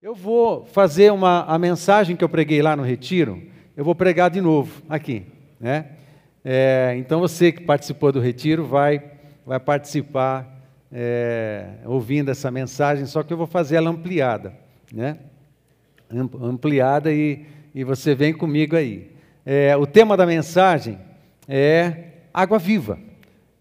Eu vou fazer uma, a mensagem que eu preguei lá no retiro, eu vou pregar de novo aqui, né? É, então você que participou do retiro vai, vai participar é, ouvindo essa mensagem, só que eu vou fazer ela ampliada, né? Ampliada e, e você vem comigo aí. É, o tema da mensagem é água viva.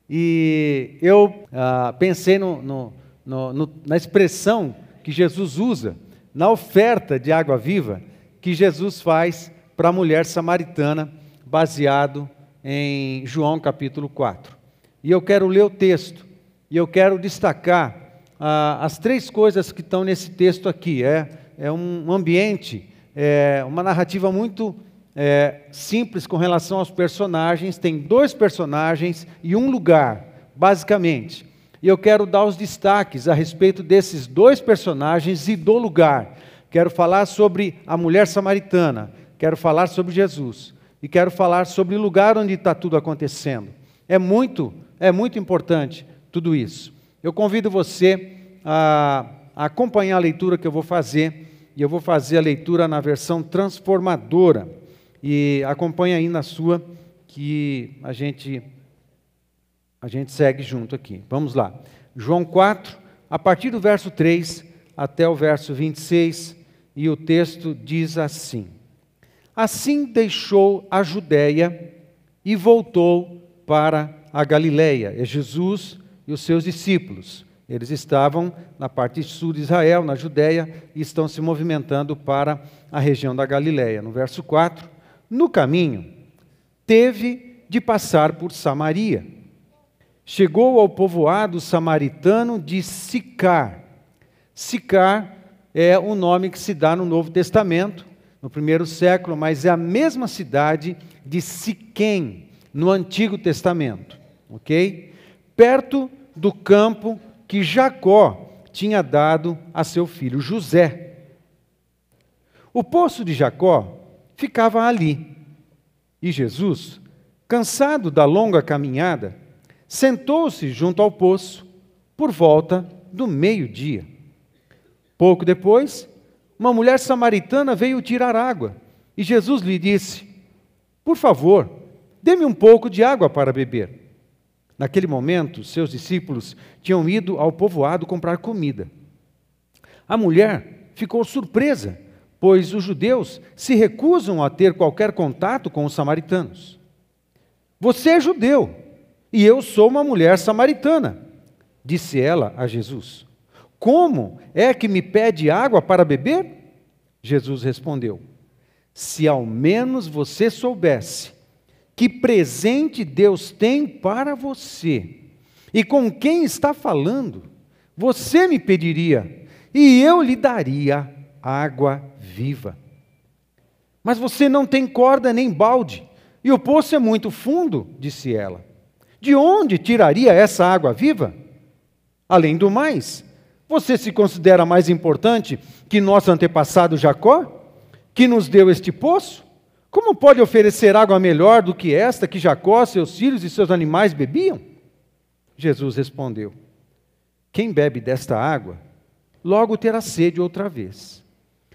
E eu ah, pensei no, no, no, na expressão que Jesus usa na oferta de água viva que Jesus faz para a mulher samaritana, baseado em João capítulo 4. E eu quero ler o texto, e eu quero destacar ah, as três coisas que estão nesse texto aqui. É, é um ambiente, é uma narrativa muito é, simples com relação aos personagens. Tem dois personagens e um lugar, basicamente. E eu quero dar os destaques a respeito desses dois personagens e do lugar. Quero falar sobre a mulher samaritana, quero falar sobre Jesus e quero falar sobre o lugar onde está tudo acontecendo. É muito, é muito importante tudo isso. Eu convido você a, acompanhar a leitura que eu vou fazer e eu vou fazer a leitura na versão transformadora e acompanhe aí na sua que a gente a gente segue junto aqui. Vamos lá. João 4, a partir do verso 3 até o verso 26, e o texto diz assim: Assim deixou a Judéia e voltou para a Galiléia. É Jesus e os seus discípulos. Eles estavam na parte sul de Israel, na Judéia, e estão se movimentando para a região da Galiléia. No verso 4, no caminho, teve de passar por Samaria chegou ao povoado samaritano de Sicar. Sicar é o nome que se dá no Novo Testamento, no primeiro século, mas é a mesma cidade de Siquém, no Antigo Testamento, ok? Perto do campo que Jacó tinha dado a seu filho José. O poço de Jacó ficava ali. E Jesus, cansado da longa caminhada, sentou-se junto ao poço por volta do meio-dia. Pouco depois, uma mulher samaritana veio tirar água e Jesus lhe disse: Por favor, dê-me um pouco de água para beber. Naquele momento, seus discípulos tinham ido ao povoado comprar comida. A mulher ficou surpresa, pois os judeus se recusam a ter qualquer contato com os samaritanos. Você é judeu e eu sou uma mulher samaritana, disse ela a Jesus. Como é que me pede água para beber? Jesus respondeu: Se ao menos você soubesse que presente Deus tem para você e com quem está falando, você me pediria e eu lhe daria água viva. Mas você não tem corda nem balde, e o poço é muito fundo, disse ela. De onde tiraria essa água viva? Além do mais, você se considera mais importante que nosso antepassado Jacó, que nos deu este poço? Como pode oferecer água melhor do que esta que Jacó, seus filhos e seus animais bebiam? Jesus respondeu: Quem bebe desta água, logo terá sede outra vez.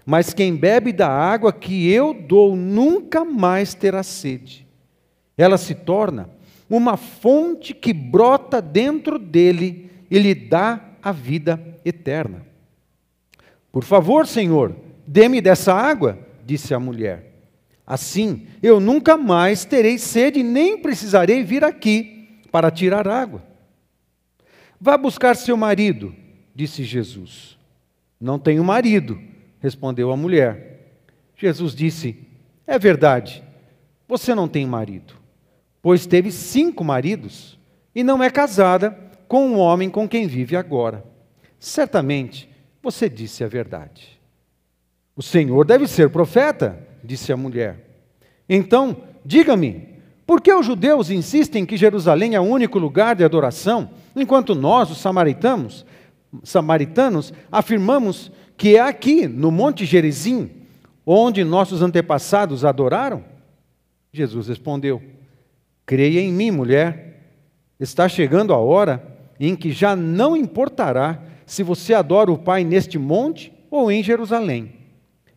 Mas quem bebe da água que eu dou nunca mais terá sede. Ela se torna uma fonte que brota dentro dele e lhe dá a vida eterna. Por favor, Senhor, dê-me dessa água, disse a mulher. Assim, eu nunca mais terei sede, nem precisarei vir aqui para tirar água. Vá buscar seu marido, disse Jesus. Não tenho marido, respondeu a mulher. Jesus disse: É verdade, você não tem marido pois teve cinco maridos e não é casada com um homem com quem vive agora. Certamente você disse a verdade. O Senhor deve ser profeta, disse a mulher. Então, diga-me, por que os judeus insistem que Jerusalém é o único lugar de adoração, enquanto nós, os samaritanos, samaritanos, afirmamos que é aqui, no Monte Gerizim, onde nossos antepassados adoraram? Jesus respondeu: Creia em mim, mulher. Está chegando a hora em que já não importará se você adora o Pai neste monte ou em Jerusalém.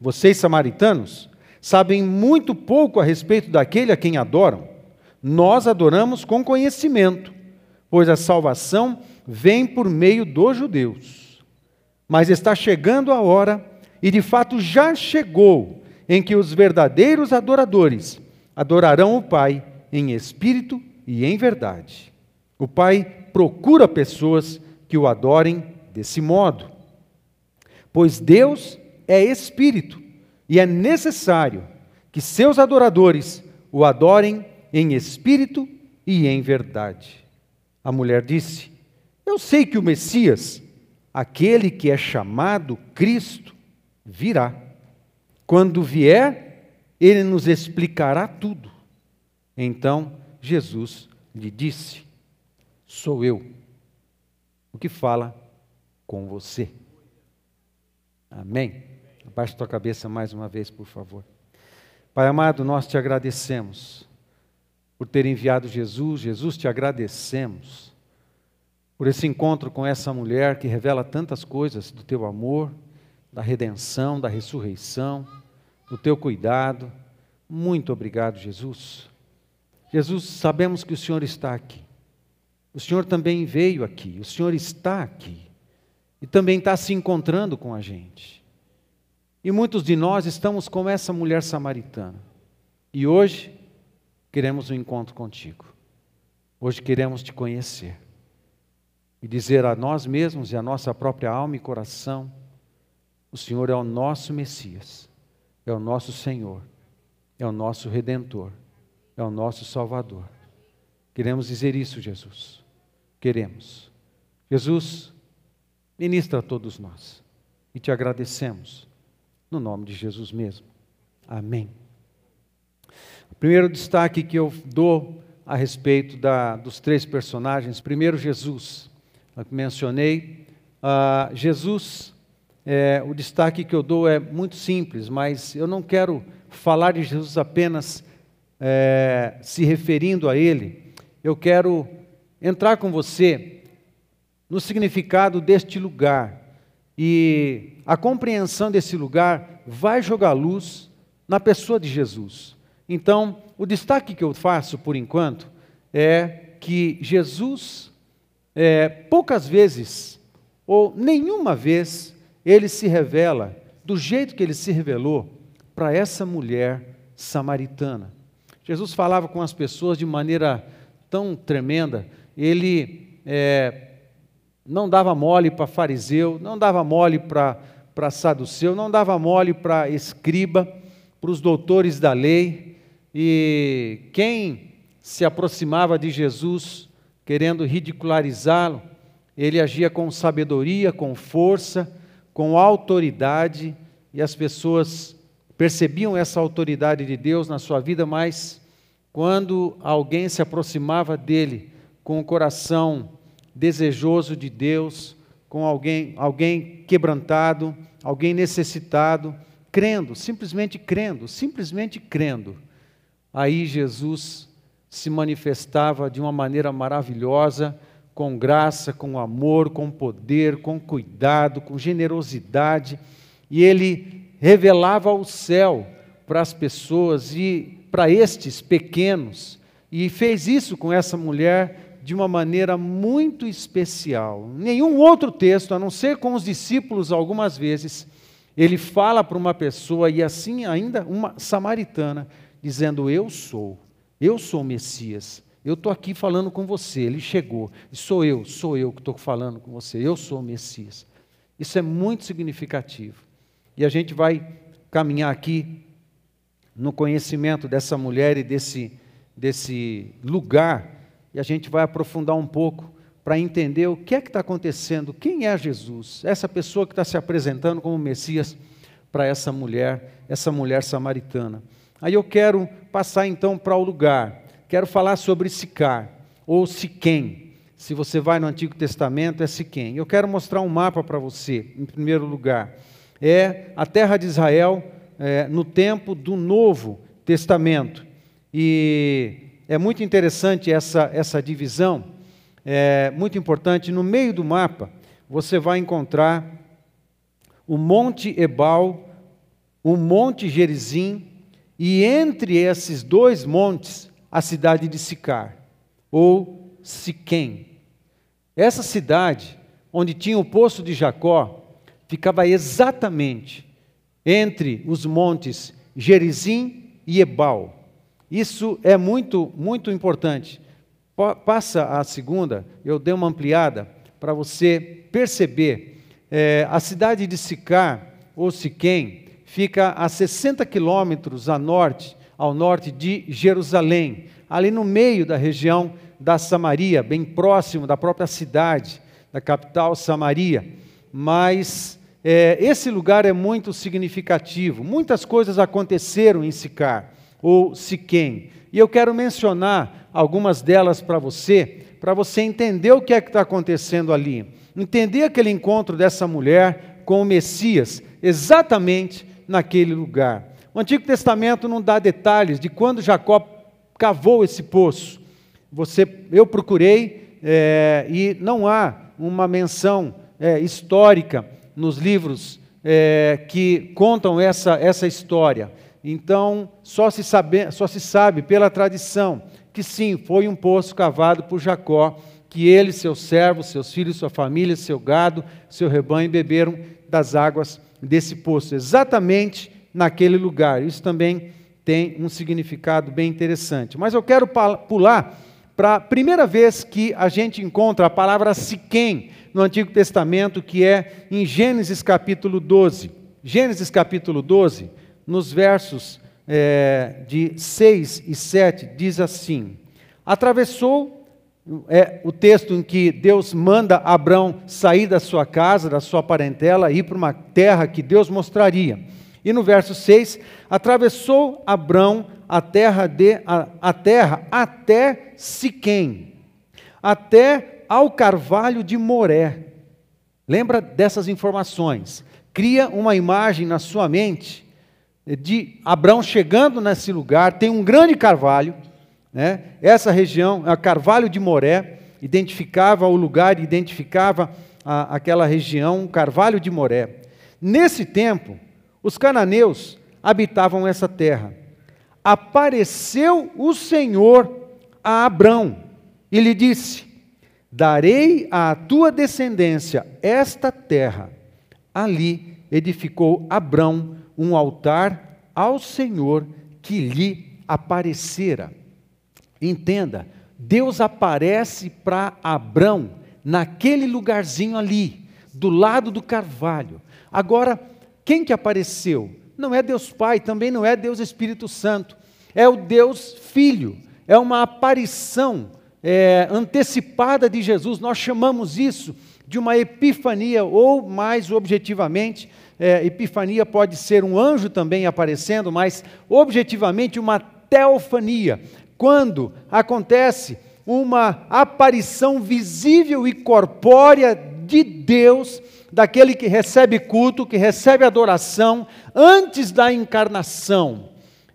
Vocês, samaritanos, sabem muito pouco a respeito daquele a quem adoram. Nós adoramos com conhecimento, pois a salvação vem por meio dos judeus. Mas está chegando a hora, e de fato já chegou, em que os verdadeiros adoradores adorarão o Pai em espírito e em verdade. O Pai procura pessoas que o adorem desse modo. Pois Deus é espírito e é necessário que seus adoradores o adorem em espírito e em verdade. A mulher disse: Eu sei que o Messias, aquele que é chamado Cristo, virá. Quando vier, ele nos explicará tudo. Então Jesus lhe disse: Sou eu o que fala com você. Amém? Abaixe tua cabeça mais uma vez, por favor. Pai amado, nós te agradecemos por ter enviado Jesus. Jesus, te agradecemos por esse encontro com essa mulher que revela tantas coisas do teu amor, da redenção, da ressurreição, do teu cuidado. Muito obrigado, Jesus. Jesus, sabemos que o Senhor está aqui. O Senhor também veio aqui, o Senhor está aqui e também está se encontrando com a gente. E muitos de nós estamos como essa mulher samaritana. E hoje queremos um encontro contigo. Hoje queremos te conhecer e dizer a nós mesmos e a nossa própria alma e coração: o Senhor é o nosso Messias, é o nosso Senhor, é o nosso Redentor, é o nosso Salvador. Queremos dizer isso, Jesus. Queremos. Jesus, ministra a todos nós e te agradecemos no nome de Jesus mesmo. Amém. O primeiro destaque que eu dou a respeito da, dos três personagens, primeiro Jesus, mencionei, uh, Jesus, é, o destaque que eu dou é muito simples, mas eu não quero falar de Jesus apenas é, se referindo a Ele, eu quero entrar com você no significado deste lugar, e a compreensão desse lugar vai jogar luz na pessoa de Jesus. Então, o destaque que eu faço por enquanto é que Jesus, é, poucas vezes, ou nenhuma vez, ele se revela do jeito que ele se revelou para essa mulher samaritana. Jesus falava com as pessoas de maneira tão tremenda, ele é, não dava mole para fariseu, não dava mole para saduceu, não dava mole para escriba, para os doutores da lei. E quem se aproximava de Jesus querendo ridicularizá-lo, ele agia com sabedoria, com força, com autoridade, e as pessoas percebiam essa autoridade de Deus na sua vida, mas quando alguém se aproximava dele com o coração desejoso de Deus, com alguém, alguém quebrantado, alguém necessitado, crendo, simplesmente crendo, simplesmente crendo. Aí Jesus se manifestava de uma maneira maravilhosa, com graça, com amor, com poder, com cuidado, com generosidade, e ele revelava o céu para as pessoas e para estes pequenos, e fez isso com essa mulher de uma maneira muito especial. Nenhum outro texto, a não ser com os discípulos algumas vezes, ele fala para uma pessoa, e assim ainda uma samaritana, dizendo: Eu sou, eu sou o Messias, eu estou aqui falando com você. Ele chegou, sou eu, sou eu que estou falando com você, eu sou o Messias. Isso é muito significativo. E a gente vai caminhar aqui no conhecimento dessa mulher e desse, desse lugar e a gente vai aprofundar um pouco para entender o que é que está acontecendo, quem é Jesus, essa pessoa que está se apresentando como Messias para essa mulher, essa mulher samaritana. Aí eu quero passar então para o lugar, quero falar sobre Sicar, ou Siquém. Se você vai no Antigo Testamento, é Siquém. Eu quero mostrar um mapa para você, em primeiro lugar. É a terra de Israel é, no tempo do Novo Testamento. E é muito interessante essa, essa divisão, é muito importante. No meio do mapa, você vai encontrar o Monte Ebal, o Monte Gerizim, e entre esses dois montes, a cidade de Sicar, ou Siquém. Essa cidade, onde tinha o poço de Jacó, ficava exatamente entre os montes Gerizim e Ebal. Isso é muito, muito importante. Passa a segunda, eu dei uma ampliada para você perceber. É, a cidade de Sicar, ou Siquém, fica a 60 quilômetros a norte, ao norte de Jerusalém, ali no meio da região da Samaria, bem próximo da própria cidade, da capital Samaria. Mas é, esse lugar é muito significativo. Muitas coisas aconteceram em Sicar, ou Siquém. E eu quero mencionar algumas delas para você, para você entender o que é que está acontecendo ali. Entender aquele encontro dessa mulher com o Messias, exatamente naquele lugar. O Antigo Testamento não dá detalhes de quando Jacó cavou esse poço. Você, eu procurei é, e não há uma menção é, histórica nos livros é, que contam essa, essa história. Então, só se, sabe, só se sabe pela tradição que sim, foi um poço cavado por Jacó, que ele, seus servos, seus filhos, sua família, seu gado, seu rebanho beberam das águas desse poço, exatamente naquele lugar. Isso também tem um significado bem interessante. Mas eu quero pular para a primeira vez que a gente encontra a palavra Siquém no Antigo Testamento, que é em Gênesis capítulo 12. Gênesis capítulo 12, nos versos é, de 6 e 7, diz assim: Atravessou, é o texto em que Deus manda Abraão sair da sua casa, da sua parentela, ir para uma terra que Deus mostraria. E no verso 6, atravessou Abraão a terra, de, a, a terra até Siquém, até ao carvalho de Moré. Lembra dessas informações? Cria uma imagem na sua mente de Abraão chegando nesse lugar, tem um grande carvalho, né? essa região, a Carvalho de Moré, identificava o lugar, identificava a, aquela região, o Carvalho de Moré. Nesse tempo, os cananeus habitavam essa terra. Apareceu o Senhor a Abrão e lhe disse: Darei à tua descendência esta terra. Ali edificou Abrão um altar ao Senhor que lhe aparecera. Entenda, Deus aparece para Abrão naquele lugarzinho ali, do lado do carvalho. Agora, quem que apareceu? Não é Deus Pai, também não é Deus Espírito Santo, é o Deus Filho, é uma aparição é, antecipada de Jesus. Nós chamamos isso de uma epifania, ou mais objetivamente, é, epifania pode ser um anjo também aparecendo, mas objetivamente uma teofania, quando acontece uma aparição visível e corpórea de Deus, daquele que recebe culto, que recebe adoração antes da encarnação.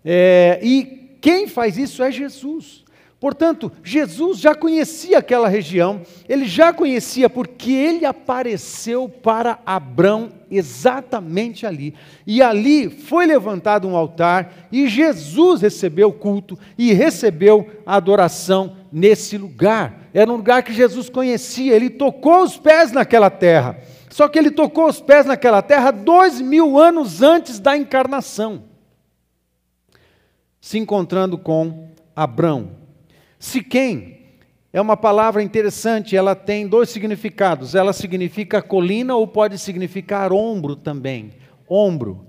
É, e quem faz isso é Jesus. Portanto, Jesus já conhecia aquela região, ele já conhecia porque ele apareceu para Abrão exatamente ali. E ali foi levantado um altar e Jesus recebeu culto e recebeu adoração nesse lugar. Era um lugar que Jesus conhecia, ele tocou os pés naquela terra. Só que ele tocou os pés naquela terra dois mil anos antes da encarnação, se encontrando com Abrão. Siquém é uma palavra interessante, ela tem dois significados. Ela significa colina ou pode significar ombro também. Ombro.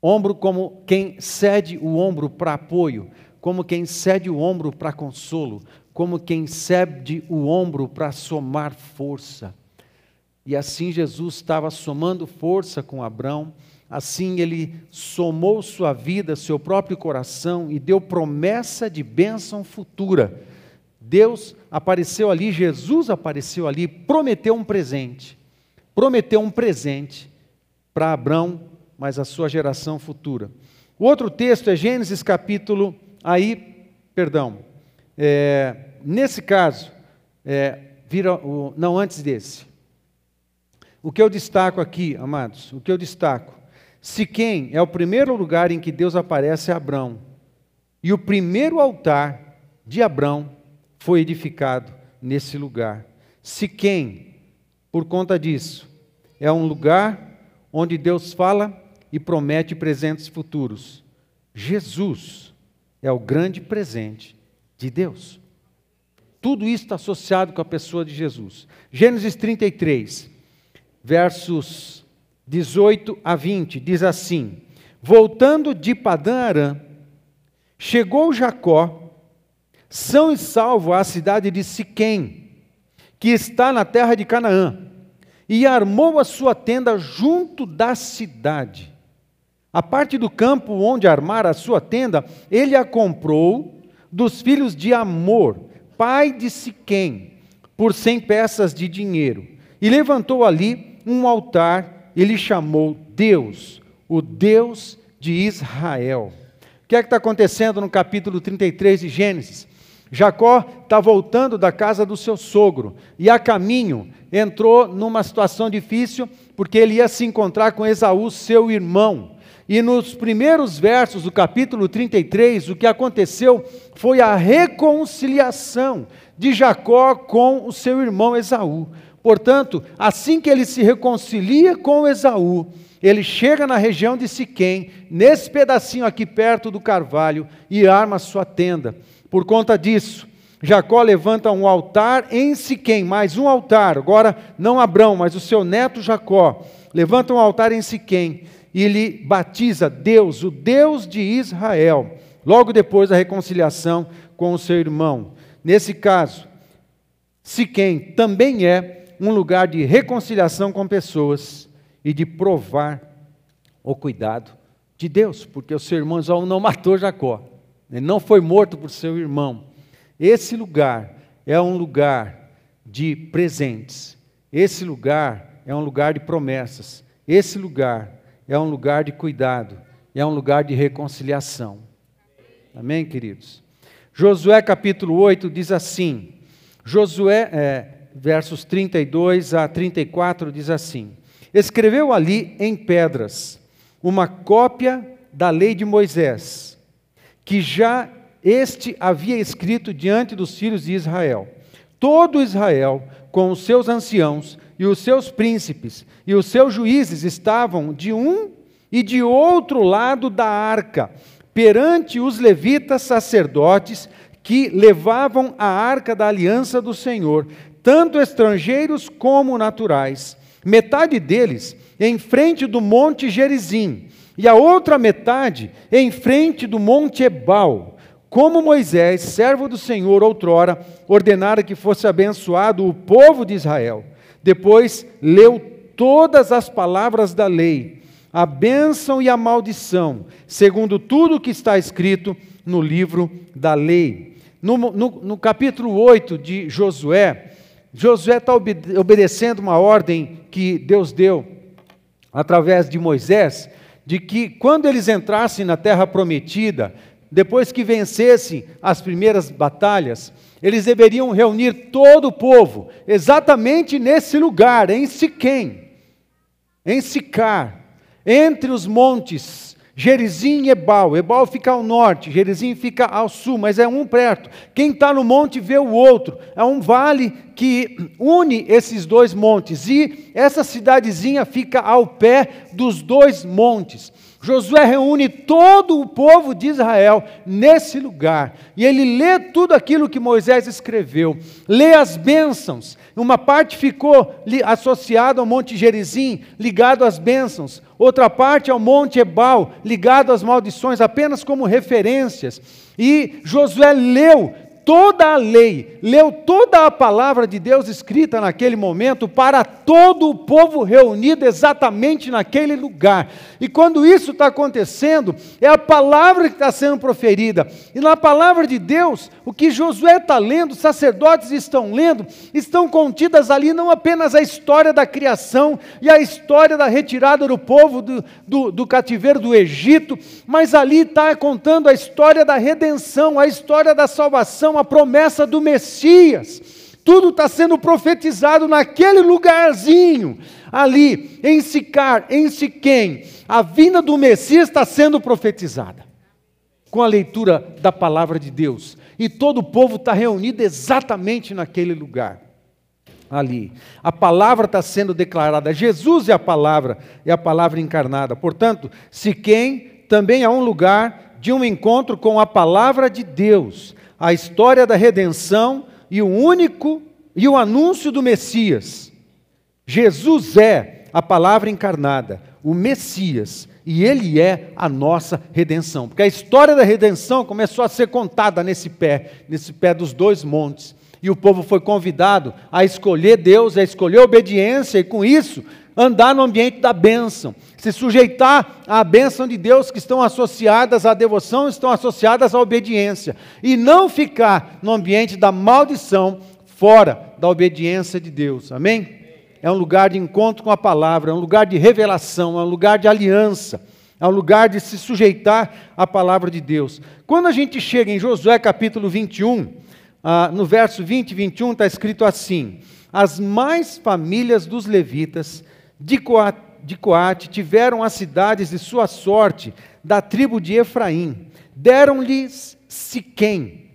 Ombro como quem cede o ombro para apoio, como quem cede o ombro para consolo, como quem cede o ombro para somar força. E assim Jesus estava somando força com Abraão Assim ele somou sua vida, seu próprio coração e deu promessa de bênção futura. Deus apareceu ali, Jesus apareceu ali, prometeu um presente. Prometeu um presente para Abraão, mas a sua geração futura. O outro texto é Gênesis capítulo, aí, perdão, é, nesse caso, é, vira o, não antes desse. O que eu destaco aqui, amados, o que eu destaco? Siquém é o primeiro lugar em que Deus aparece a Abrão. E o primeiro altar de Abrão foi edificado nesse lugar. Siquém, por conta disso, é um lugar onde Deus fala e promete presentes futuros. Jesus é o grande presente de Deus. Tudo isso está associado com a pessoa de Jesus. Gênesis 33, versos 18 a 20, diz assim: Voltando de Padã Arã, chegou Jacó, são e salvo à cidade de Siquém, que está na terra de Canaã, e armou a sua tenda junto da cidade. A parte do campo onde armar a sua tenda, ele a comprou dos filhos de Amor, pai de Siquém, por cem peças de dinheiro, e levantou ali um altar e lhe chamou Deus, o Deus de Israel. O que é que está acontecendo no capítulo 33 de Gênesis? Jacó está voltando da casa do seu sogro e a caminho entrou numa situação difícil porque ele ia se encontrar com Esaú, seu irmão. E nos primeiros versos do capítulo 33, o que aconteceu foi a reconciliação de Jacó com o seu irmão Esaú. Portanto, assim que ele se reconcilia com Esaú, ele chega na região de Siquém, nesse pedacinho aqui perto do carvalho, e arma sua tenda. Por conta disso, Jacó levanta um altar em Siquém, mais um altar, agora não Abrão, mas o seu neto Jacó, levanta um altar em Siquém e lhe batiza Deus, o Deus de Israel, logo depois da reconciliação com o seu irmão. Nesse caso, Siquém também é um lugar de reconciliação com pessoas e de provar o cuidado de Deus, porque o seu irmão Esaú não matou Jacó, ele não foi morto por seu irmão. Esse lugar é um lugar de presentes, esse lugar é um lugar de promessas, esse lugar é um lugar de cuidado, é um lugar de reconciliação. Amém, queridos? Josué capítulo 8 diz assim: Josué, é, versos 32 a 34, diz assim: Escreveu ali em pedras uma cópia da lei de Moisés, que já este havia escrito diante dos filhos de Israel. Todo Israel, com os seus anciãos e os seus príncipes e os seus juízes, estavam de um e de outro lado da arca, perante os levitas sacerdotes que levavam a arca da aliança do Senhor, tanto estrangeiros como naturais. Metade deles em frente do monte Gerizim, e a outra metade em frente do monte Ebal. Como Moisés, servo do Senhor, outrora, ordenara que fosse abençoado o povo de Israel. Depois leu todas as palavras da lei, a bênção e a maldição, segundo tudo o que está escrito no livro da lei. No, no, no capítulo 8 de Josué, Josué está obedecendo uma ordem que Deus deu através de Moisés, de que quando eles entrassem na terra prometida, depois que vencessem as primeiras batalhas, eles deveriam reunir todo o povo, exatamente nesse lugar, em Siquém, em Sicar, entre os montes Gerizim e Ebal. Ebal fica ao norte, Gerizim fica ao sul, mas é um perto. Quem está no monte vê o outro. É um vale que une esses dois montes. E essa cidadezinha fica ao pé dos dois montes. Josué reúne todo o povo de Israel nesse lugar. E ele lê tudo aquilo que Moisés escreveu. Lê as bênçãos. Uma parte ficou associada ao Monte Gerizim, ligado às bênçãos. Outra parte ao Monte Ebal, ligado às maldições, apenas como referências. E Josué leu toda a lei, leu toda a palavra de Deus escrita naquele momento para todo o povo reunido exatamente naquele lugar. E quando isso está acontecendo, é a palavra que está sendo proferida. E na palavra de Deus, o que Josué está lendo, os sacerdotes estão lendo, estão contidas ali não apenas a história da criação e a história da retirada do povo do, do, do cativeiro do Egito, mas ali está contando a história da redenção, a história da salvação a promessa do Messias. Tudo está sendo profetizado naquele lugarzinho, ali, em Sicar, em Siquém. A vinda do Messias está sendo profetizada com a leitura da palavra de Deus. E todo o povo está reunido exatamente naquele lugar. Ali. A palavra está sendo declarada. Jesus é a palavra, é a palavra encarnada. Portanto, Siquém também é um lugar de um encontro com a palavra de Deus, a história da redenção e o único e o anúncio do Messias. Jesus é a palavra encarnada, o Messias, e ele é a nossa redenção. Porque a história da redenção começou a ser contada nesse pé, nesse pé dos dois montes. E o povo foi convidado a escolher Deus, a escolher a obediência, e com isso andar no ambiente da bênção, se sujeitar à bênção de Deus que estão associadas à devoção, estão associadas à obediência, e não ficar no ambiente da maldição, fora da obediência de Deus. Amém? É um lugar de encontro com a palavra, é um lugar de revelação, é um lugar de aliança, é um lugar de se sujeitar à palavra de Deus. Quando a gente chega em Josué capítulo 21, ah, no verso 20 e 21 está escrito assim: As mais famílias dos levitas de Coate, de Coate tiveram as cidades de sua sorte da tribo de Efraim, deram-lhes Siquém.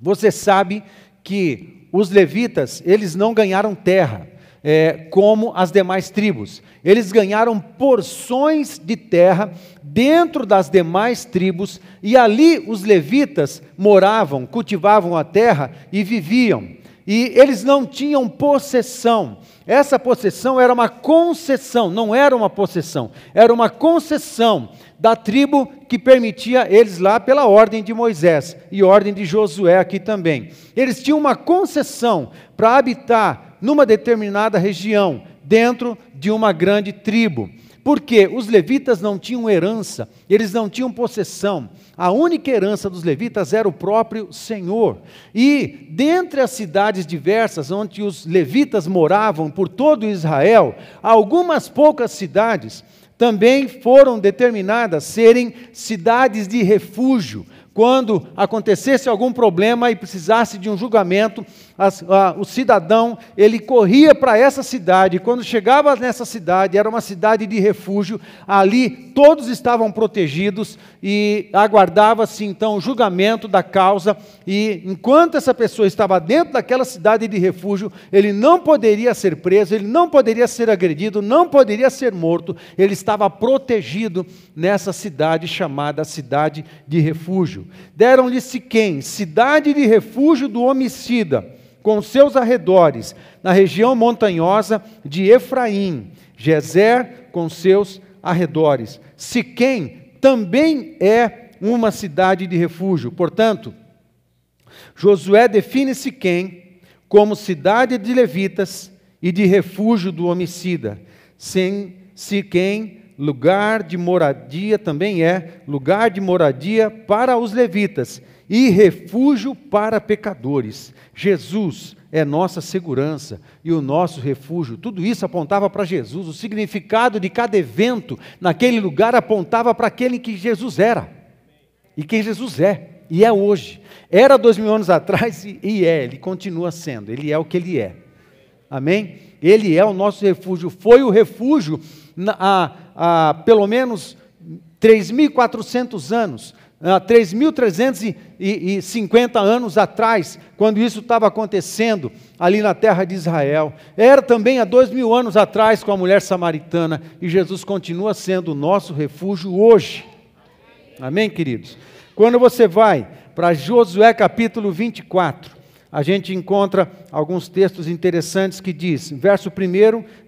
Você sabe que os levitas, eles não ganharam terra, é, como as demais tribos. Eles ganharam porções de terra dentro das demais tribos, e ali os levitas moravam, cultivavam a terra e viviam. E eles não tinham possessão. Essa possessão era uma concessão, não era uma possessão, era uma concessão da tribo que permitia eles lá pela ordem de Moisés e ordem de Josué aqui também. Eles tinham uma concessão para habitar numa determinada região, dentro de uma grande tribo. Porque os levitas não tinham herança, eles não tinham possessão. A única herança dos levitas era o próprio Senhor. E dentre as cidades diversas onde os levitas moravam por todo Israel, algumas poucas cidades também foram determinadas serem cidades de refúgio. Quando acontecesse algum problema e precisasse de um julgamento, as, a, o cidadão ele corria para essa cidade. Quando chegava nessa cidade, era uma cidade de refúgio. Ali todos estavam protegidos e aguardava-se então o julgamento da causa. E enquanto essa pessoa estava dentro daquela cidade de refúgio, ele não poderia ser preso, ele não poderia ser agredido, não poderia ser morto. Ele estava protegido nessa cidade chamada cidade de refúgio. Deram-lhe Siquém, cidade de refúgio do homicida com seus arredores, na região montanhosa de Efraim, Gezer com seus arredores. Siquém também é uma cidade de refúgio. Portanto, Josué define Siquém como cidade de levitas e de refúgio do homicida. Sem Siquém, lugar de moradia também é lugar de moradia para os levitas e refúgio para pecadores. Jesus é nossa segurança e o nosso refúgio. Tudo isso apontava para Jesus. O significado de cada evento naquele lugar apontava para aquele que Jesus era e quem Jesus é e é hoje. Era dois mil anos atrás e, é, ele continua sendo, ele é o que ele é. Amém? Ele é o nosso refúgio, foi o refúgio há, há pelo menos 3.400 anos 3.350 anos atrás, quando isso estava acontecendo ali na terra de Israel. Era também há dois mil anos atrás com a mulher samaritana, e Jesus continua sendo o nosso refúgio hoje. Amém, queridos? Quando você vai para Josué capítulo 24, a gente encontra alguns textos interessantes que diz, verso 1,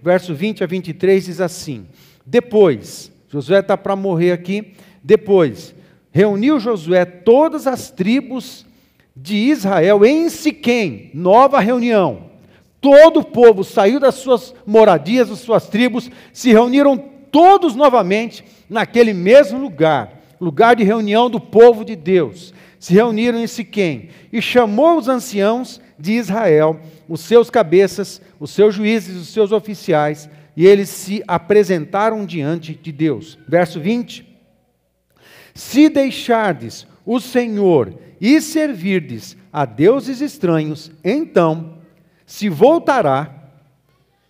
verso 20 a 23, diz assim: Depois, Josué está para morrer aqui, depois reuniu Josué todas as tribos de Israel em Siquém, nova reunião. Todo o povo saiu das suas moradias, das suas tribos, se reuniram todos novamente naquele mesmo lugar, lugar de reunião do povo de Deus. Se reuniram em Siquém e chamou os anciãos de Israel, os seus cabeças, os seus juízes, os seus oficiais, e eles se apresentaram diante de Deus. Verso 20. Se deixardes o Senhor e servirdes a deuses estranhos, então se voltará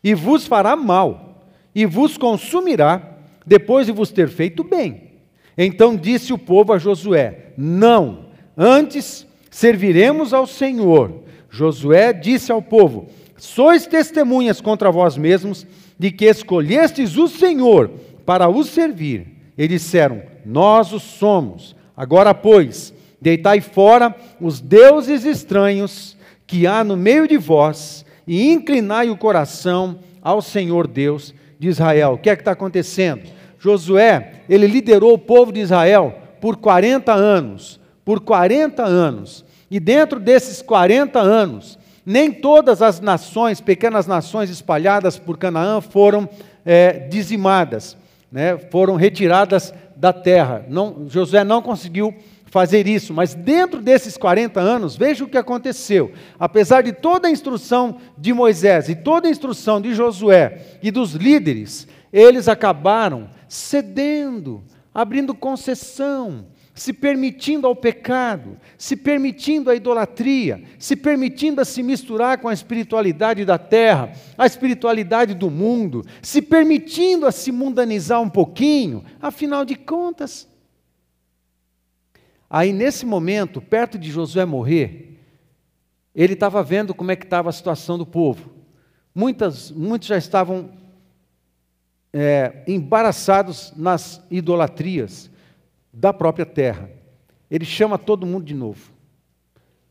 e vos fará mal, e vos consumirá, depois de vos ter feito bem. Então disse o povo a Josué: Não, antes serviremos ao Senhor. Josué disse ao povo: Sois testemunhas contra vós mesmos de que escolhestes o Senhor para o servir. E disseram: Nós o somos. Agora, pois, deitai fora os deuses estranhos que há no meio de vós e inclinai o coração ao Senhor Deus de Israel. O que é que está acontecendo? Josué, ele liderou o povo de Israel por 40 anos. Por 40 anos. E dentro desses 40 anos, nem todas as nações, pequenas nações espalhadas por Canaã, foram é, dizimadas, né, foram retiradas da terra. Não, Josué não conseguiu fazer isso, mas dentro desses 40 anos, veja o que aconteceu. Apesar de toda a instrução de Moisés e toda a instrução de Josué e dos líderes, eles acabaram cedendo, abrindo concessão, se permitindo ao pecado, se permitindo à idolatria, se permitindo a se misturar com a espiritualidade da terra, a espiritualidade do mundo, se permitindo a se mundanizar um pouquinho, afinal de contas. Aí, nesse momento, perto de Josué morrer, ele estava vendo como é que estava a situação do povo. Muitas, muitos já estavam é, embaraçados nas idolatrias da própria terra. Ele chama todo mundo de novo.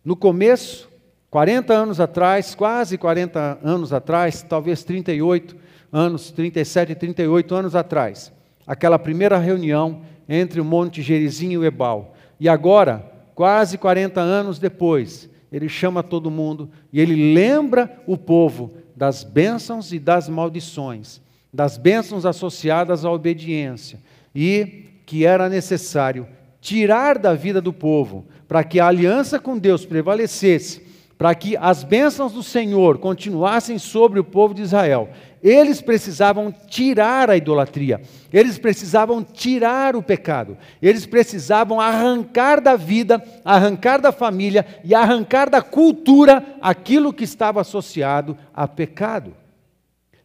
No começo, 40 anos atrás, quase 40 anos atrás, talvez 38 anos, 37, 38 anos atrás, aquela primeira reunião entre o Monte Gerizim e o Ebal. E agora, quase 40 anos depois, ele chama todo mundo e ele lembra o povo das bênçãos e das maldições, das bênçãos associadas à obediência e que era necessário tirar da vida do povo, para que a aliança com Deus prevalecesse, para que as bênçãos do Senhor continuassem sobre o povo de Israel, eles precisavam tirar a idolatria, eles precisavam tirar o pecado, eles precisavam arrancar da vida, arrancar da família e arrancar da cultura aquilo que estava associado a pecado.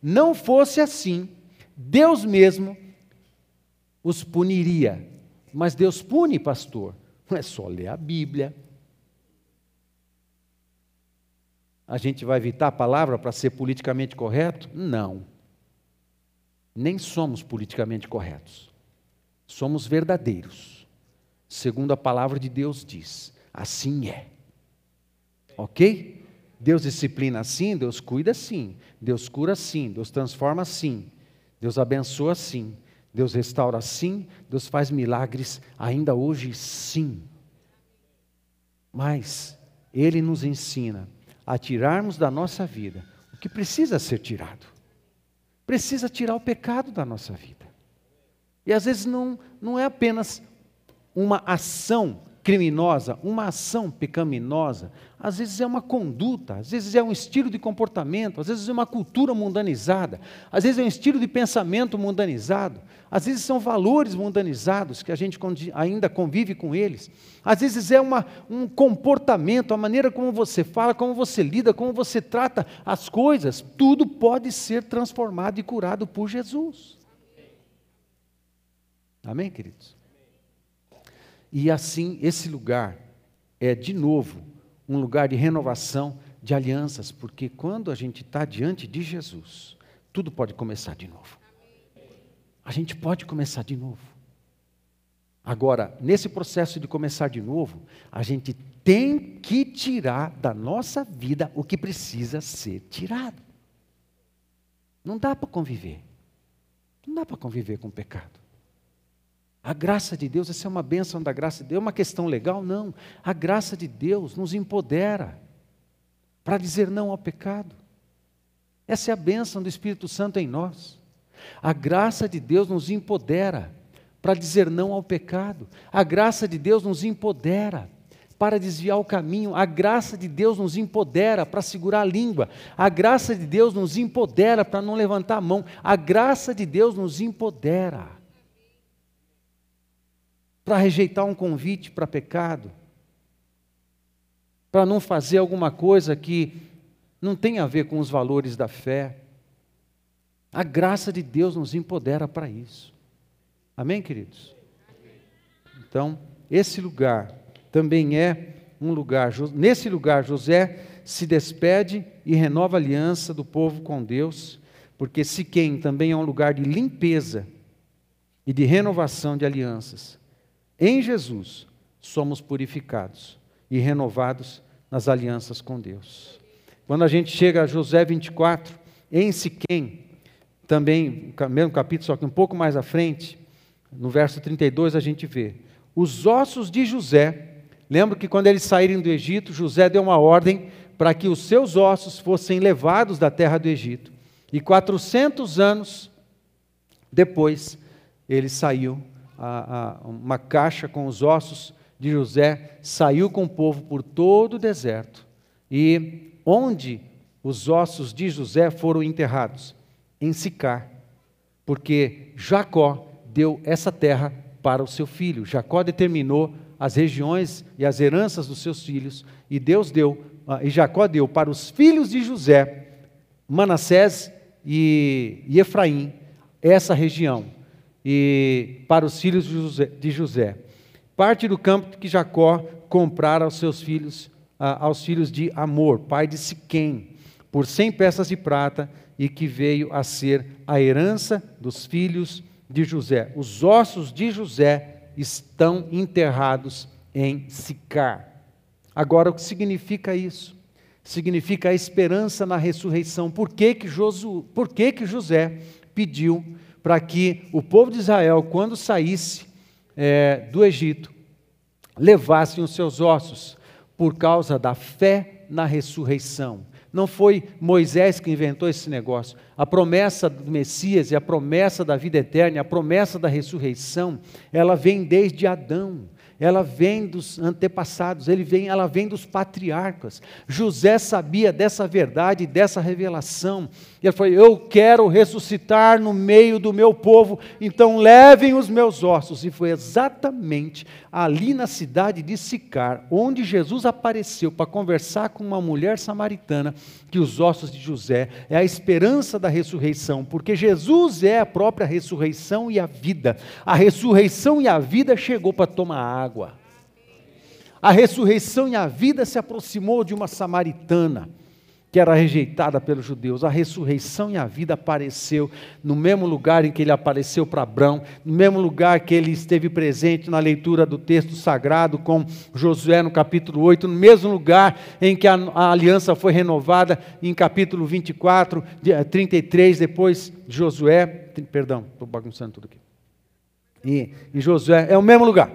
Não fosse assim, Deus mesmo os puniria. Mas Deus pune, pastor. Não é só ler a Bíblia. A gente vai evitar a palavra para ser politicamente correto? Não. Nem somos politicamente corretos. Somos verdadeiros. Segundo a palavra de Deus diz. Assim é. Ok? Deus disciplina assim, Deus cuida assim, Deus cura assim, Deus transforma assim, Deus abençoa assim, Deus restaura sim, Deus faz milagres ainda hoje sim. Mas Ele nos ensina a tirarmos da nossa vida o que precisa ser tirado. Precisa tirar o pecado da nossa vida. E às vezes não, não é apenas uma ação criminosa, uma ação pecaminosa, às vezes é uma conduta, às vezes é um estilo de comportamento, às vezes é uma cultura mundanizada, às vezes é um estilo de pensamento mundanizado, às vezes são valores mundanizados que a gente ainda convive com eles, às vezes é uma, um comportamento, a maneira como você fala, como você lida, como você trata as coisas, tudo pode ser transformado e curado por Jesus. Amém, queridos? E assim, esse lugar é, de novo, um lugar de renovação de alianças, porque quando a gente está diante de Jesus, tudo pode começar de novo. A gente pode começar de novo. Agora, nesse processo de começar de novo, a gente tem que tirar da nossa vida o que precisa ser tirado. Não dá para conviver. Não dá para conviver com o pecado. A graça de Deus, essa é uma bênção da graça de Deus, é uma questão legal? Não. A graça de Deus nos empodera para dizer não ao pecado. Essa é a bênção do Espírito Santo em nós. A graça de Deus nos empodera para dizer não ao pecado. A graça de Deus nos empodera para desviar o caminho. A graça de Deus nos empodera para segurar a língua. A graça de Deus nos empodera para não levantar a mão. A graça de Deus nos empodera para rejeitar um convite para pecado. para não fazer alguma coisa que não tem a ver com os valores da fé. A graça de Deus nos empodera para isso. Amém, queridos? Então, esse lugar também é um lugar, nesse lugar, José se despede e renova a aliança do povo com Deus, porque Siquém também é um lugar de limpeza e de renovação de alianças. Em Jesus somos purificados e renovados nas alianças com Deus. Quando a gente chega a José 24, em Siquém, também, mesmo capítulo, só que um pouco mais à frente, no verso 32 a gente vê, os ossos de José, lembra que quando eles saírem do Egito, José deu uma ordem para que os seus ossos fossem levados da terra do Egito. E 400 anos depois, ele saiu, a, a, uma caixa com os ossos de José saiu com o povo por todo o deserto. E onde os ossos de José foram enterrados? Em Sicar, porque Jacó deu essa terra para o seu filho. Jacó determinou as regiões e as heranças dos seus filhos, e Deus deu ah, e Jacó deu para os filhos de José, Manassés e, e Efraim, essa região, e para os filhos de José. Parte do campo que Jacó comprara aos seus filhos, aos filhos de Amor, pai de Siquém, por cem peças de prata, e que veio a ser a herança dos filhos de José. Os ossos de José estão enterrados em Sicar. Agora, o que significa isso? Significa a esperança na ressurreição. Por que, que, Josu, por que, que José pediu para que o povo de Israel, quando saísse é, do Egito, levassem os seus ossos? Por causa da fé na ressurreição. Não foi Moisés que inventou esse negócio. A promessa do Messias e a promessa da vida eterna, a promessa da ressurreição, ela vem desde Adão ela vem dos antepassados, ele vem, ela vem dos patriarcas. José sabia dessa verdade, dessa revelação. E ele falou: Eu quero ressuscitar no meio do meu povo, então levem os meus ossos. E foi exatamente ali na cidade de Sicar, onde Jesus apareceu para conversar com uma mulher samaritana, que os ossos de José é a esperança da ressurreição, porque Jesus é a própria ressurreição e a vida. A ressurreição e a vida chegou para tomar água. A ressurreição e a vida se aproximou de uma samaritana que era rejeitada pelos judeus. A ressurreição e a vida apareceu no mesmo lugar em que ele apareceu para Abraão, no mesmo lugar que ele esteve presente na leitura do texto sagrado com Josué no capítulo 8, no mesmo lugar em que a, a aliança foi renovada em capítulo 24, 33, eh, depois de Josué, perdão, estou bagunçando tudo aqui. E, e Josué, é o mesmo lugar,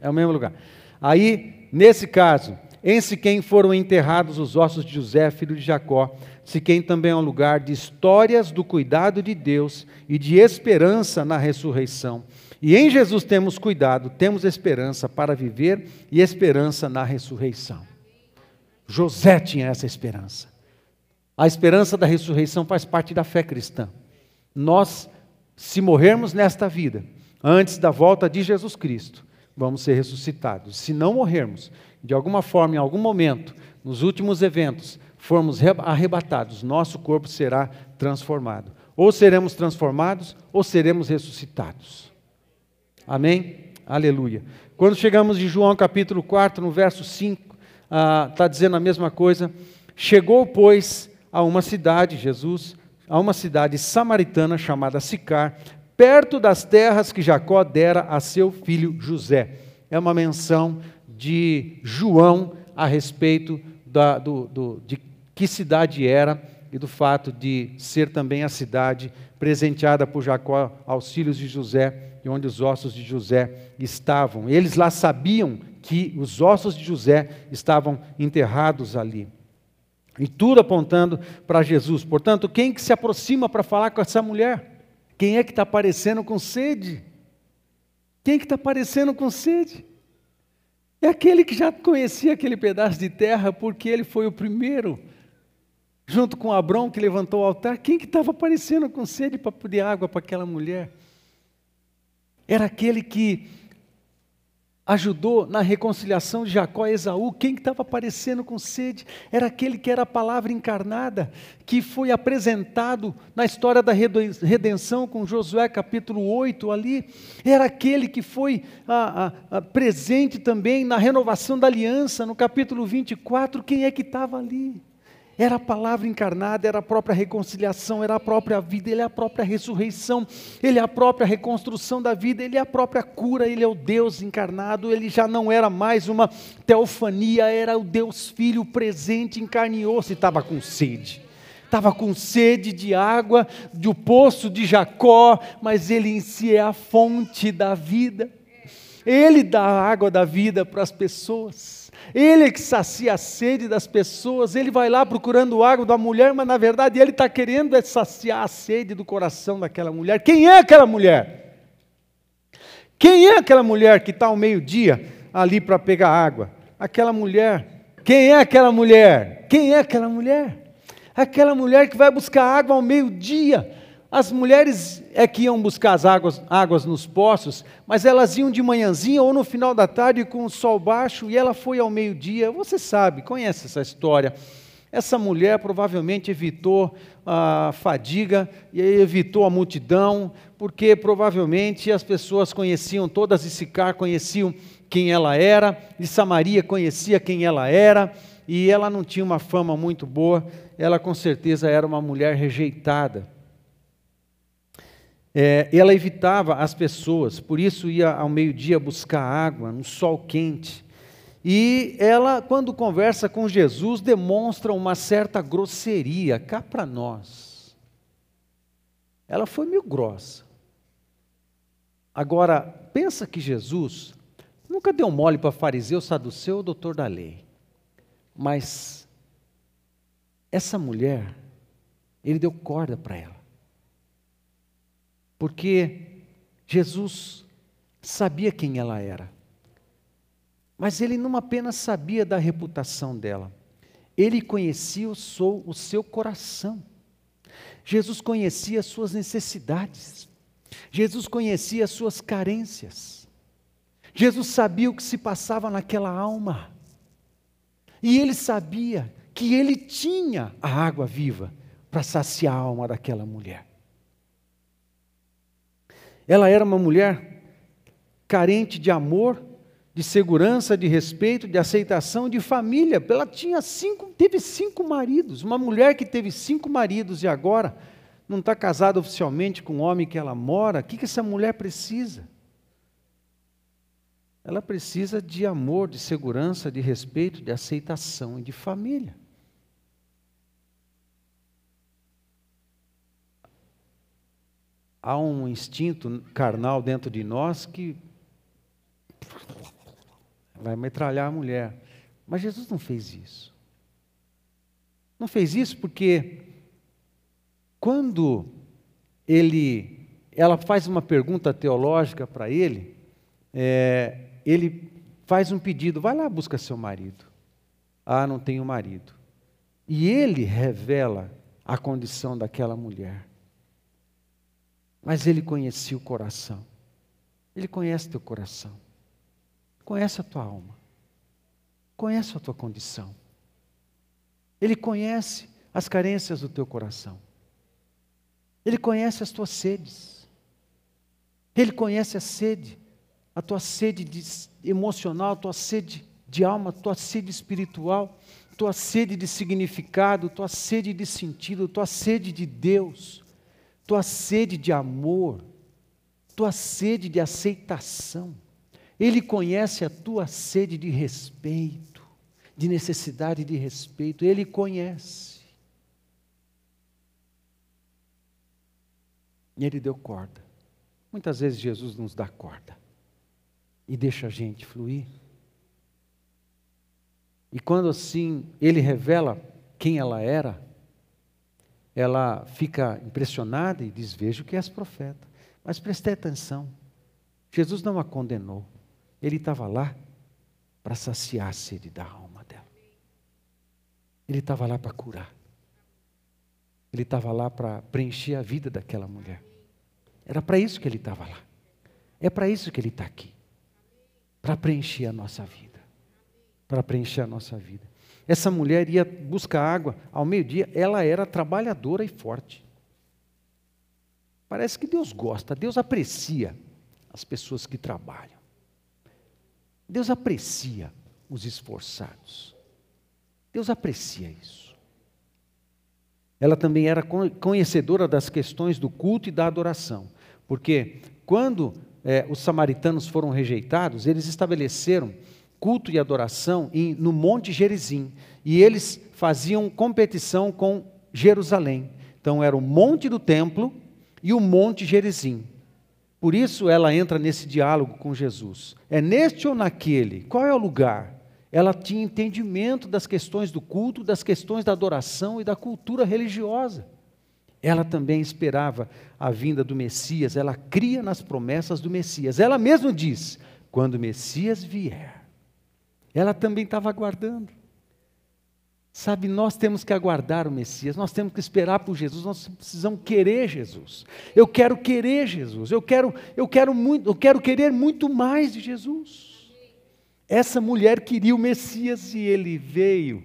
é o mesmo lugar. Aí, nesse caso, em Siquém foram enterrados os ossos de José, filho de Jacó. Siquém também é um lugar de histórias do cuidado de Deus e de esperança na ressurreição. E em Jesus temos cuidado, temos esperança para viver e esperança na ressurreição. José tinha essa esperança. A esperança da ressurreição faz parte da fé cristã. Nós, se morrermos nesta vida, antes da volta de Jesus Cristo, vamos ser ressuscitados. Se não morrermos, de alguma forma, em algum momento, nos últimos eventos, formos arrebatados, nosso corpo será transformado. Ou seremos transformados, ou seremos ressuscitados. Amém? Aleluia. Quando chegamos em João capítulo 4, no verso 5, está ah, dizendo a mesma coisa. Chegou, pois, a uma cidade, Jesus, a uma cidade samaritana chamada Sicar, perto das terras que Jacó dera a seu filho José. É uma menção de João a respeito da, do, do, de que cidade era e do fato de ser também a cidade presenteada por Jacó aos filhos de José e onde os ossos de José estavam. Eles lá sabiam que os ossos de José estavam enterrados ali. E tudo apontando para Jesus. Portanto, quem que se aproxima para falar com essa mulher? Quem é que está aparecendo com sede? Quem que está aparecendo com sede? É aquele que já conhecia aquele pedaço de terra, porque ele foi o primeiro, junto com Abrão, que levantou o altar. Quem que estava aparecendo com sede para pedir água para aquela mulher? Era aquele que ajudou na reconciliação de Jacó e Esaú. Quem estava aparecendo com sede era aquele que era a palavra encarnada, que foi apresentado na história da redenção com Josué capítulo 8 ali. Era aquele que foi a, a, a presente também na renovação da aliança no capítulo 24. Quem é que estava ali? Era a palavra encarnada, era a própria reconciliação, era a própria vida, ele é a própria ressurreição, ele é a própria reconstrução da vida, ele é a própria cura, ele é o Deus encarnado, ele já não era mais uma teofania, era o Deus Filho presente em carne e osso e estava com sede. Estava com sede de água do poço de Jacó, mas ele em si é a fonte da vida. Ele dá a água da vida para as pessoas. Ele é que sacia a sede das pessoas, ele vai lá procurando água da mulher, mas na verdade ele está querendo é saciar a sede do coração daquela mulher. Quem é aquela mulher? Quem é aquela mulher que está ao meio-dia ali para pegar água? Aquela mulher. Quem é aquela mulher? Quem é aquela mulher? Aquela mulher que vai buscar água ao meio-dia as mulheres é que iam buscar as águas, águas nos poços, mas elas iam de manhãzinha ou no final da tarde com o sol baixo e ela foi ao meio-dia. Você sabe, conhece essa história. Essa mulher provavelmente evitou a fadiga e evitou a multidão, porque provavelmente as pessoas conheciam, todas de Sicar conheciam quem ela era, e Samaria conhecia quem ela era, e ela não tinha uma fama muito boa, ela com certeza era uma mulher rejeitada. É, ela evitava as pessoas, por isso ia ao meio-dia buscar água, no sol quente. E ela, quando conversa com Jesus, demonstra uma certa grosseria, cá para nós. Ela foi meio grossa. Agora, pensa que Jesus nunca deu mole para fariseu, saduceu ou doutor da lei. Mas essa mulher, ele deu corda para ela. Porque Jesus sabia quem ela era. Mas ele não apenas sabia da reputação dela, ele conhecia o seu coração. Jesus conhecia as suas necessidades. Jesus conhecia as suas carências. Jesus sabia o que se passava naquela alma. E ele sabia que ele tinha a água viva para saciar a alma daquela mulher. Ela era uma mulher carente de amor, de segurança, de respeito, de aceitação, de família. Ela tinha cinco, teve cinco maridos. Uma mulher que teve cinco maridos e agora não está casada oficialmente com o homem que ela mora. O que, que essa mulher precisa? Ela precisa de amor, de segurança, de respeito, de aceitação e de família. Há um instinto carnal dentro de nós que vai metralhar a mulher. Mas Jesus não fez isso. Não fez isso porque quando ele, ela faz uma pergunta teológica para ele, é, ele faz um pedido: vai lá busca seu marido. Ah, não tenho marido. E ele revela a condição daquela mulher. Mas ele conhecia o coração. Ele conhece teu coração. Conhece a tua alma. Conhece a tua condição. Ele conhece as carências do teu coração. Ele conhece as tuas sedes. Ele conhece a sede, a tua sede emocional, a tua sede de alma, a tua sede espiritual, a tua sede de significado, a tua sede de sentido, a tua sede de Deus tua sede de amor, tua sede de aceitação. Ele conhece a tua sede de respeito, de necessidade de respeito. Ele conhece. E ele deu corda. Muitas vezes Jesus nos dá corda e deixa a gente fluir. E quando assim ele revela quem ela era, ela fica impressionada e diz: Vejo que és profeta. Mas preste atenção: Jesus não a condenou, ele estava lá para saciar a sede da alma dela. Ele estava lá para curar. Ele estava lá para preencher a vida daquela mulher. Era para isso que ele estava lá. É para isso que ele está aqui. para preencher a nossa vida. Para preencher a nossa vida. Essa mulher ia buscar água ao meio-dia, ela era trabalhadora e forte. Parece que Deus gosta, Deus aprecia as pessoas que trabalham. Deus aprecia os esforçados. Deus aprecia isso. Ela também era conhecedora das questões do culto e da adoração, porque quando é, os samaritanos foram rejeitados, eles estabeleceram culto e adoração em, no Monte Gerizim, e eles faziam competição com Jerusalém. Então era o Monte do Templo e o Monte Gerizim. Por isso ela entra nesse diálogo com Jesus. É neste ou naquele? Qual é o lugar? Ela tinha entendimento das questões do culto, das questões da adoração e da cultura religiosa. Ela também esperava a vinda do Messias, ela cria nas promessas do Messias. Ela mesma diz: quando o Messias vier, ela também estava aguardando. Sabe, nós temos que aguardar o Messias, nós temos que esperar por Jesus, nós precisamos querer Jesus. Eu quero querer Jesus, eu quero, eu quero muito, eu quero querer muito mais de Jesus. Essa mulher queria o Messias e ele veio.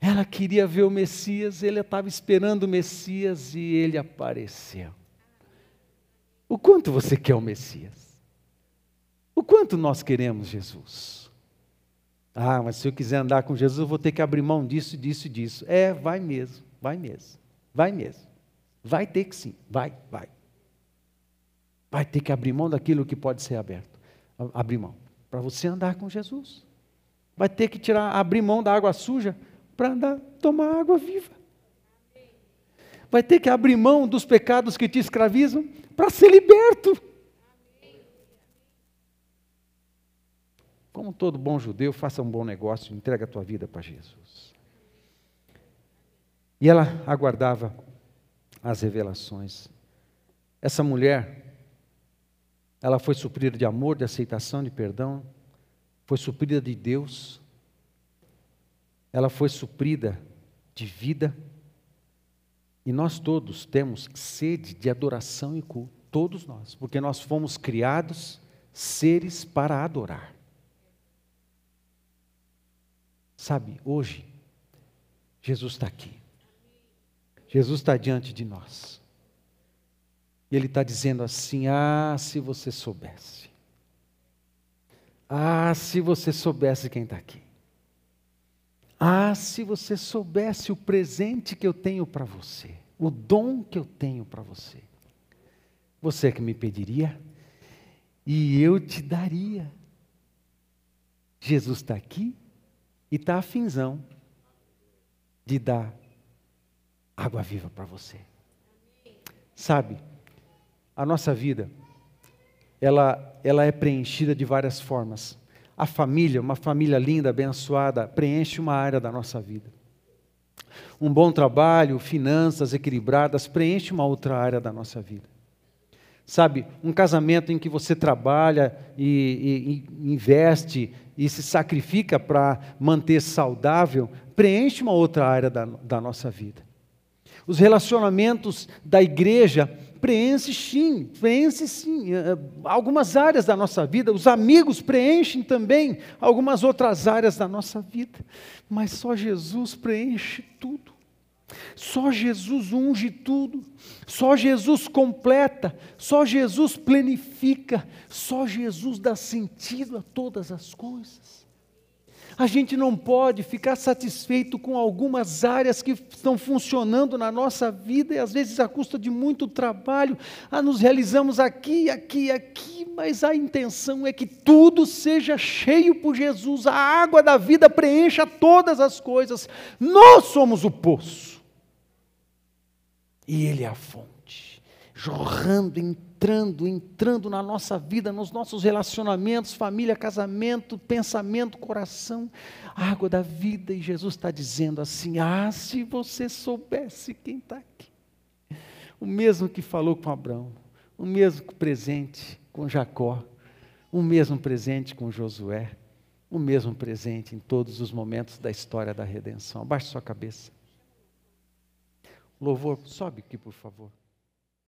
Ela queria ver o Messias, ele estava esperando o Messias e ele apareceu. O quanto você quer o Messias? O quanto nós queremos Jesus? Ah, mas se eu quiser andar com Jesus, eu vou ter que abrir mão disso, disso e disso. É, vai mesmo, vai mesmo, vai mesmo. Vai ter que sim, vai, vai. Vai ter que abrir mão daquilo que pode ser aberto. Abrir mão. Para você andar com Jesus. Vai ter que tirar, abrir mão da água suja para andar, tomar água viva. Vai ter que abrir mão dos pecados que te escravizam para ser liberto. Como todo bom judeu, faça um bom negócio, entrega a tua vida para Jesus. E ela aguardava as revelações. Essa mulher, ela foi suprida de amor, de aceitação, de perdão, foi suprida de Deus, ela foi suprida de vida. E nós todos temos sede de adoração e culto, todos nós, porque nós fomos criados seres para adorar. Sabe, hoje, Jesus está aqui. Jesus está diante de nós. E Ele está dizendo assim: Ah, se você soubesse. Ah, se você soubesse quem está aqui. Ah, se você soubesse o presente que eu tenho para você, o dom que eu tenho para você. Você é que me pediria e eu te daria. Jesus está aqui e está afinzão de dar água viva para você. Sabe, a nossa vida, ela, ela é preenchida de várias formas. A família, uma família linda, abençoada, preenche uma área da nossa vida. Um bom trabalho, finanças equilibradas, preenche uma outra área da nossa vida. Sabe, um casamento em que você trabalha e, e, e investe e se sacrifica para manter saudável, preenche uma outra área da, da nossa vida. Os relacionamentos da igreja preenchem sim, preenchem sim eh, eh, algumas áreas da nossa vida. Os amigos preenchem também algumas outras áreas da nossa vida. Mas só Jesus preenche tudo. Só Jesus unge tudo, só Jesus completa, só Jesus plenifica, só Jesus dá sentido a todas as coisas. A gente não pode ficar satisfeito com algumas áreas que estão funcionando na nossa vida e às vezes à custa de muito trabalho. Ah, nos realizamos aqui, aqui, aqui, mas a intenção é que tudo seja cheio por Jesus. A água da vida preencha todas as coisas. Nós somos o poço. E Ele é a fonte, jorrando, entrando, entrando na nossa vida, nos nossos relacionamentos, família, casamento, pensamento, coração, água da vida. E Jesus está dizendo assim: Ah, se você soubesse quem está aqui. O mesmo que falou com Abraão, o mesmo presente com Jacó, o mesmo presente com Josué, o mesmo presente em todos os momentos da história da redenção. Abaixe sua cabeça. Louvor, sobe aqui, por favor.